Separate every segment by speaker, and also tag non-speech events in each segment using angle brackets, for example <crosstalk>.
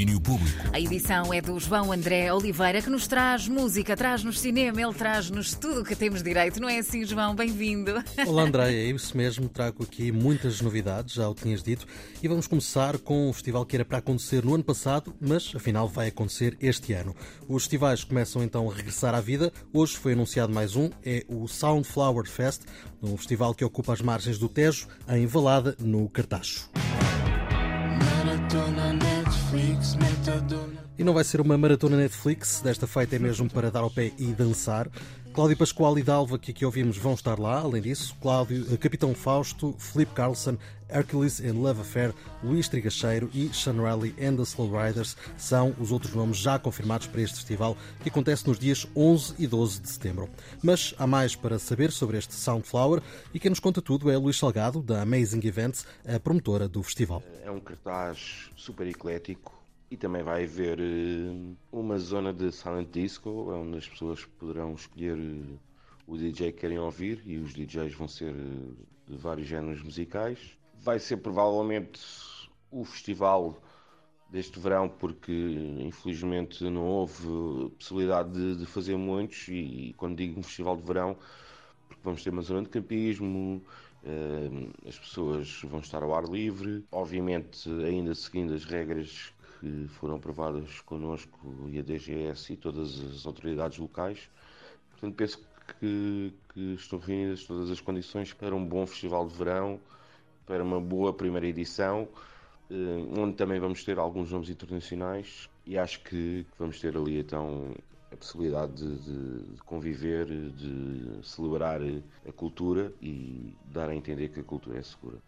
Speaker 1: Domínio Público.
Speaker 2: A edição é do João André Oliveira, que nos traz música, traz-nos cinema, ele traz-nos tudo o que temos direito. Não é assim, João? Bem-vindo.
Speaker 3: Olá, André, é isso mesmo. Trago aqui muitas novidades, já o tinhas dito. E vamos começar com um festival que era para acontecer no ano passado, mas afinal vai acontecer este ano. Os festivais começam então a regressar à vida. Hoje foi anunciado mais um, é o Soundflower Fest, um festival que ocupa as margens do Tejo, em Valada, no Cartacho. freaks me E não vai ser uma maratona Netflix, desta feita é mesmo para dar ao pé e dançar. Cláudio Pascoal e Dalva, que aqui ouvimos, vão estar lá. Além disso, Cláudio, eh, Capitão Fausto, Felipe Carlson, Hercules and Love Affair, Luís Trigacheiro e Sean Riley and the Slow Riders são os outros nomes já confirmados para este festival que acontece nos dias 11 e 12 de setembro. Mas há mais para saber sobre este Soundflower e quem nos conta tudo é Luís Salgado, da Amazing Events, a promotora do festival.
Speaker 4: É um cartaz super eclético e também vai haver uh, uma zona de silent disco, onde as pessoas poderão escolher uh, o DJ que querem ouvir e os DJs vão ser uh, de vários géneros musicais. Vai ser provavelmente o festival deste verão, porque infelizmente não houve possibilidade de, de fazer muitos. E, e, quando digo um festival de verão, porque vamos ter uma zona de campismo, as pessoas vão estar ao ar livre, obviamente ainda seguindo as regras que foram aprovadas connosco e a DGS e todas as autoridades locais. Portanto, penso que, que estão reunidas todas as condições para um bom festival de verão, para uma boa primeira edição, eh, onde também vamos ter alguns nomes internacionais e acho que vamos ter ali então a possibilidade de, de, de, conviver, de celebrar a cultura e dar a entender que a cultura é segura.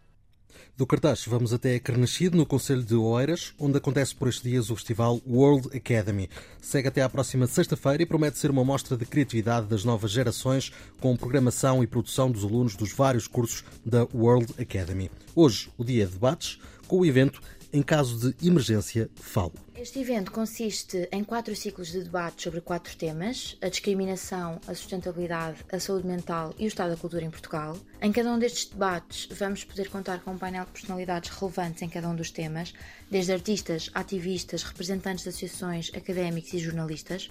Speaker 3: Do cartaz vamos até Carnaxide, no Conselho de Oeiras, onde acontece por estes dias o festival World Academy. Segue até à próxima sexta-feira e promete ser uma mostra de criatividade das novas gerações, com programação e produção dos alunos dos vários cursos da World Academy. Hoje, o dia de debates, com o evento em caso de emergência, falo.
Speaker 5: Este evento consiste em quatro ciclos de debate sobre quatro temas: a discriminação, a sustentabilidade, a saúde mental e o estado da cultura em Portugal. Em cada um destes debates, vamos poder contar com um painel de personalidades relevantes em cada um dos temas, desde artistas, ativistas, representantes de associações, académicos e jornalistas.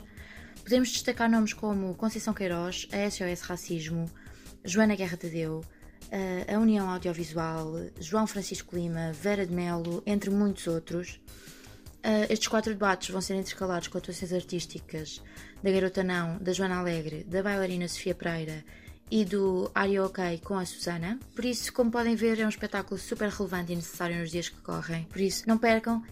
Speaker 5: Podemos destacar nomes como Conceição Queiroz, a SOS Racismo, Joana Guerra Tadeu, a União Audiovisual, João Francisco Lima, Vera de Melo, entre muitos outros. Estes quatro debates vão ser intercalados com atuações artísticas da Garota Não, da Joana Alegre, da bailarina Sofia Pereira e do Are You OK com a Susana. Por isso, como podem ver, é um espetáculo super relevante e necessário nos dias que correm. Por isso, não percam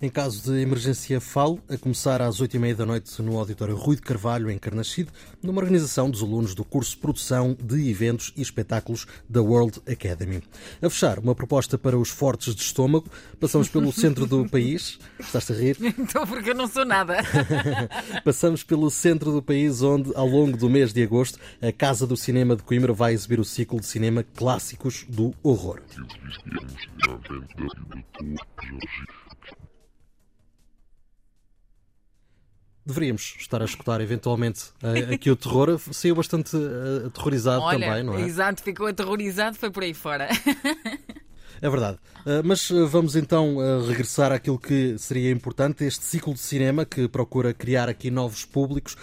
Speaker 3: em caso de emergência, falo, a começar às 8h30 da noite no Auditório Rui de Carvalho, em Carnaxide, numa organização dos alunos do curso de Produção de Eventos e Espetáculos da World Academy. A fechar, uma proposta para os fortes de estômago. Passamos pelo centro do país. Estás-te a rir? <laughs>
Speaker 2: Então, porque eu não sou nada. <laughs>
Speaker 3: Passamos pelo centro do país, onde, ao longo do mês de agosto, a Casa do Cinema de Coimbra vai exibir o ciclo de cinema Clássicos do Horror. Deveríamos estar a escutar eventualmente aqui o terror. Saiu bastante uh, aterrorizado
Speaker 2: Olha,
Speaker 3: também, não é?
Speaker 2: Exato, ficou aterrorizado, foi por aí fora. <laughs>
Speaker 3: É verdade. Uh, mas uh, vamos então uh, regressar àquilo que seria importante, este ciclo de cinema que procura criar aqui novos públicos.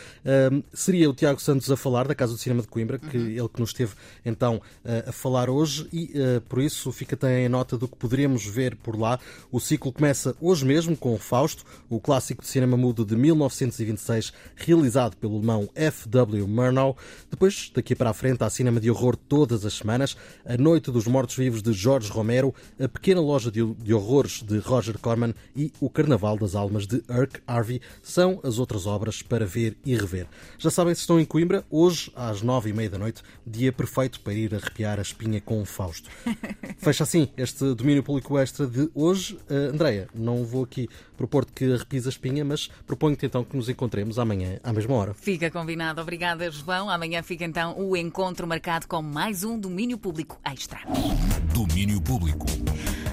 Speaker 3: Seria o Tiago Santos a falar da Casa do Cinema de Coimbra, que uhum. ele que nos esteve então a falar hoje e por isso fica também a nota do que poderíamos ver por lá. O ciclo começa hoje mesmo com o Fausto, o clássico de cinema mudo de 1926, realizado pelo alemão F.W. Murnau. Depois, daqui para a frente, há cinema de horror todas as semanas, A Noite dos Mortos-Vivos de Jorge Romero, a Pequena Loja de Horrores de Roger Corman e O Carnaval das Almas de Irk Harvey são as outras obras para ver e rever. Já sabem se estão em Coimbra, hoje às nove e meia da noite, dia perfeito para ir arrepiar a espinha com o Fausto. <laughs> Fecha assim este domínio público extra de hoje. Uh, Andreia, não vou aqui propor-te que arrepies a espinha, mas proponho-te então que nos encontremos amanhã à mesma hora.
Speaker 2: Fica combinado. Obrigada, João. Amanhã fica então o encontro marcado com mais um domínio público extra.
Speaker 1: Domínio público.